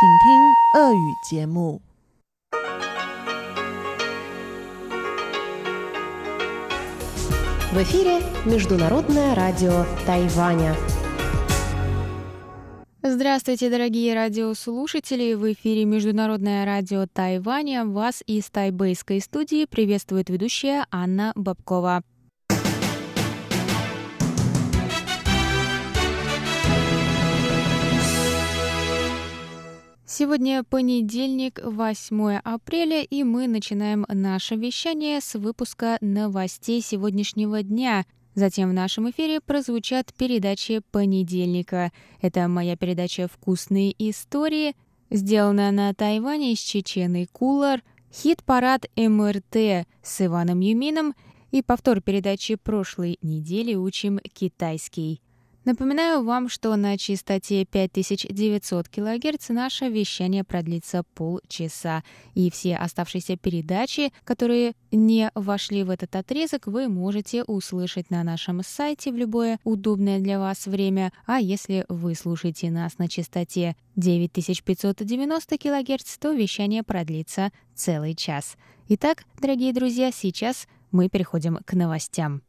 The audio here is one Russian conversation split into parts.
请听俄语节目。 В эфире Международное радио Тайваня. Здравствуйте, дорогие радиослушатели! В эфире Международное радио Тайваня. Вас из тайбэйской студии приветствует ведущая Анна Бабкова. Сегодня понедельник, 8 апреля, и мы начинаем наше вещание с выпуска новостей сегодняшнего дня. Затем в нашем эфире прозвучат передачи понедельника. Это моя передача «Вкусные истории», сделанная на Тайване с Чеченой Кулар, хит-парад МРТ с Иваном Юмином и повтор передачи прошлой недели «Учим китайский». Напоминаю вам, что на частоте 5900 кГц наше вещание продлится полчаса, и все оставшиеся передачи, которые не вошли в этот отрезок, вы можете услышать на нашем сайте в любое удобное для вас время, а если вы слушаете нас на частоте 9590 кГц, то вещание продлится целый час. Итак, дорогие друзья, сейчас мы переходим к новостям.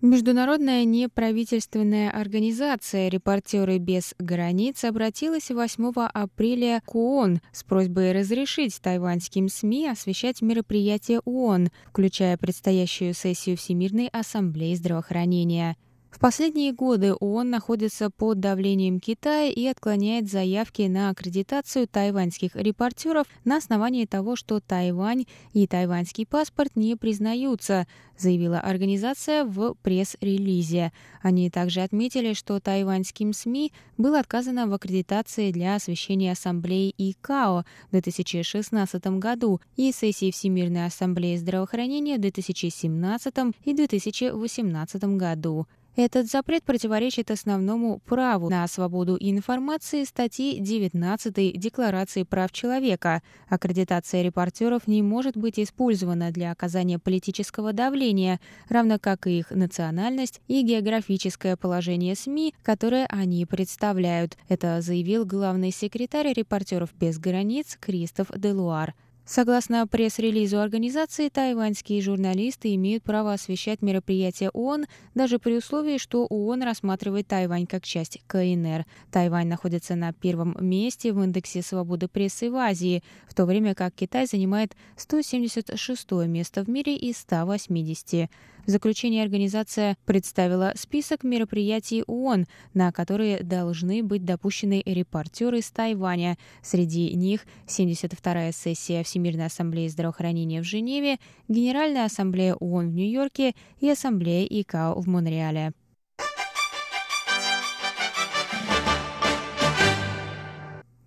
Международная неправительственная организация «Репортеры без границ» обратилась 8 апреля к ООН с просьбой разрешить тайваньским СМИ освещать мероприятия ООН, включая предстоящую сессию Всемирной ассамблеи здравоохранения. В последние годы ООН находится под давлением Китая и отклоняет заявки на аккредитацию тайваньских репортеров на основании того, что Тайвань и тайваньский паспорт не признаются, заявила организация в пресс-релизе. Они также отметили, что тайваньским СМИ было отказано в аккредитации для освещения Ассамблеи ИКАО в 2016 году и сессии Всемирной ассамблеи здравоохранения в 2017 и 2018 году. Этот запрет противоречит основному праву на свободу информации статьи 19 Декларации прав человека. Аккредитация репортеров не может быть использована для оказания политического давления, равно как и их национальность и географическое положение СМИ, которые они представляют. Это заявил главный секретарь репортеров без границ Кристоф Делуар. Согласно пресс-релизу организации, тайваньские журналисты имеют право освещать мероприятия ООН даже при условии, что ООН рассматривает Тайвань как часть КНР. Тайвань находится на первом месте в индексе свободы прессы в Азии, в то время как Китай занимает 176 место в мире из 180. В заключение организация представила список мероприятий ООН, на которые должны быть допущены репортеры из Тайваня. Среди них 72-я сессия Всемирной ассамблеи здравоохранения в Женеве, Генеральная ассамблея ООН в Нью-Йорке и Ассамблея ИКАО в Монреале.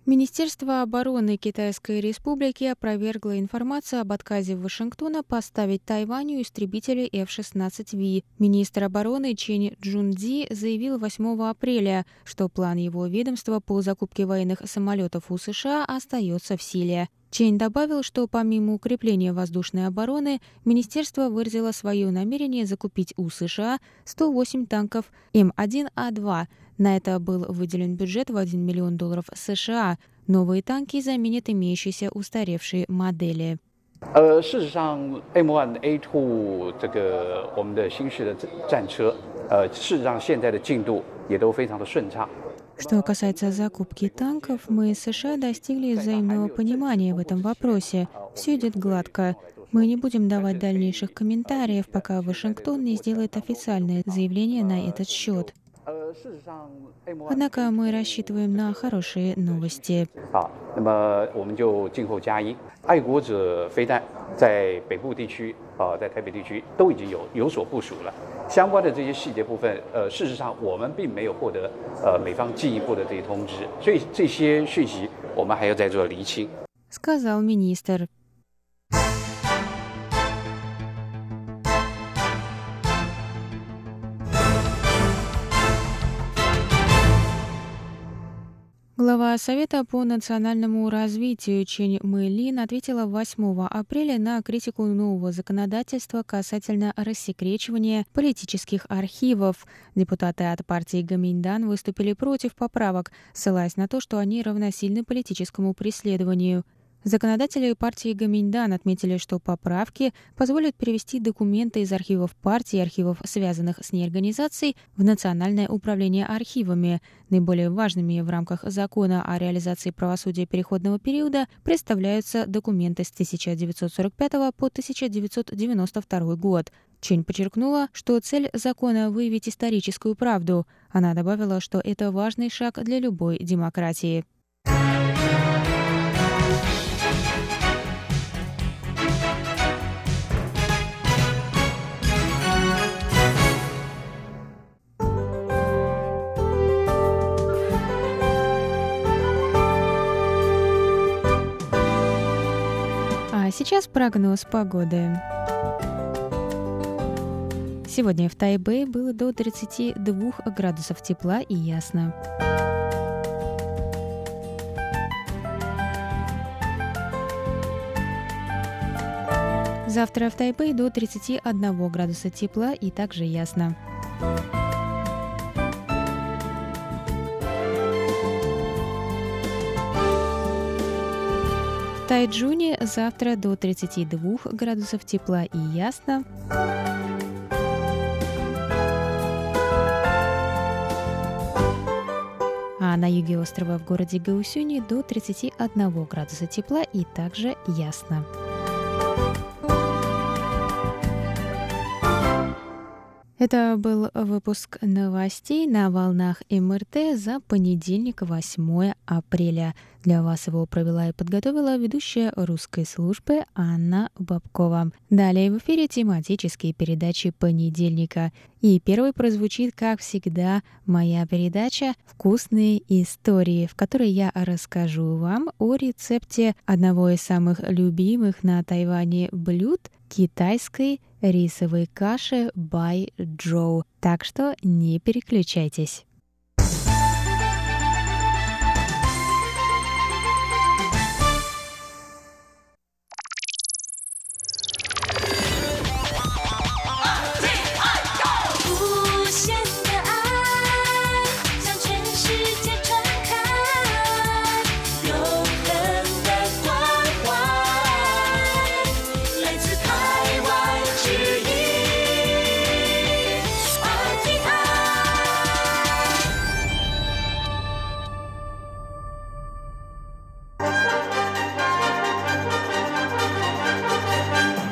Министерство обороны Китайской Республики опровергло информацию об отказе Вашингтона поставить Тайваню истребители F-16V. Министр обороны Чен Джунди заявил 8 апреля, что план его ведомства по закупке военных самолетов у США остается в силе. Чейн добавил, что помимо укрепления воздушной обороны, министерство выразило свое намерение закупить у США 108 танков М1А2. На это был выделен бюджет в 1 миллион долларов США. Новые танки заменят имеющиеся устаревшие модели. 呃，事实上，M1A2 这个我们的新式的战车，呃，事实上现在的进度也都非常的顺畅。 Что касается закупки танков, мы с США достигли взаимного понимания в этом вопросе. Все идет гладко. Мы не будем давать дальнейших комментариев, пока Вашингтон не сделает официальное заявление на этот счет. Однако мы рассчитываем на хорошие новости. 好，那 Глава Совета по национальному развитию Чен Мэлин ответила 8 апреля на критику нового законодательства касательно рассекречивания политических архивов. Депутаты от партии Гаминьдан выступили против поправок, ссылаясь на то, что они равносильны политическому преследованию. Законодатели партии Гаминьдан отметили, что поправки позволят перевести документы из архивов партии и архивов, связанных с ней организаций, в Национальное управление архивами. Наиболее важными в рамках закона о реализации правосудия переходного периода представляются документы с 1945 по 1992 год. Чень подчеркнула, что цель закона — выявить историческую правду. Она добавила, что это важный шаг для любой демократии. Сейчас прогноз погоды. Сегодня в Тайбе было до 32 градусов тепла и ясно. Завтра в Тайбе до 31 градуса тепла и также ясно. Тайджуне завтра до 32 градусов тепла и ясно. А на юге острова в городе Гаусюни до 31 градуса тепла и также ясно. Это был выпуск новостей на волнах МРТ за понедельник, 8 апреля. Для вас его провела и подготовила ведущая русской службы Анна Бабкова. Далее в эфире тематические передачи понедельника. И первый прозвучит, как всегда, моя передача «Вкусные истории», в которой я расскажу вам о рецепте одного из самых любимых на Тайване блюд китайской рисовой каши by Joe. Так что не переключайтесь.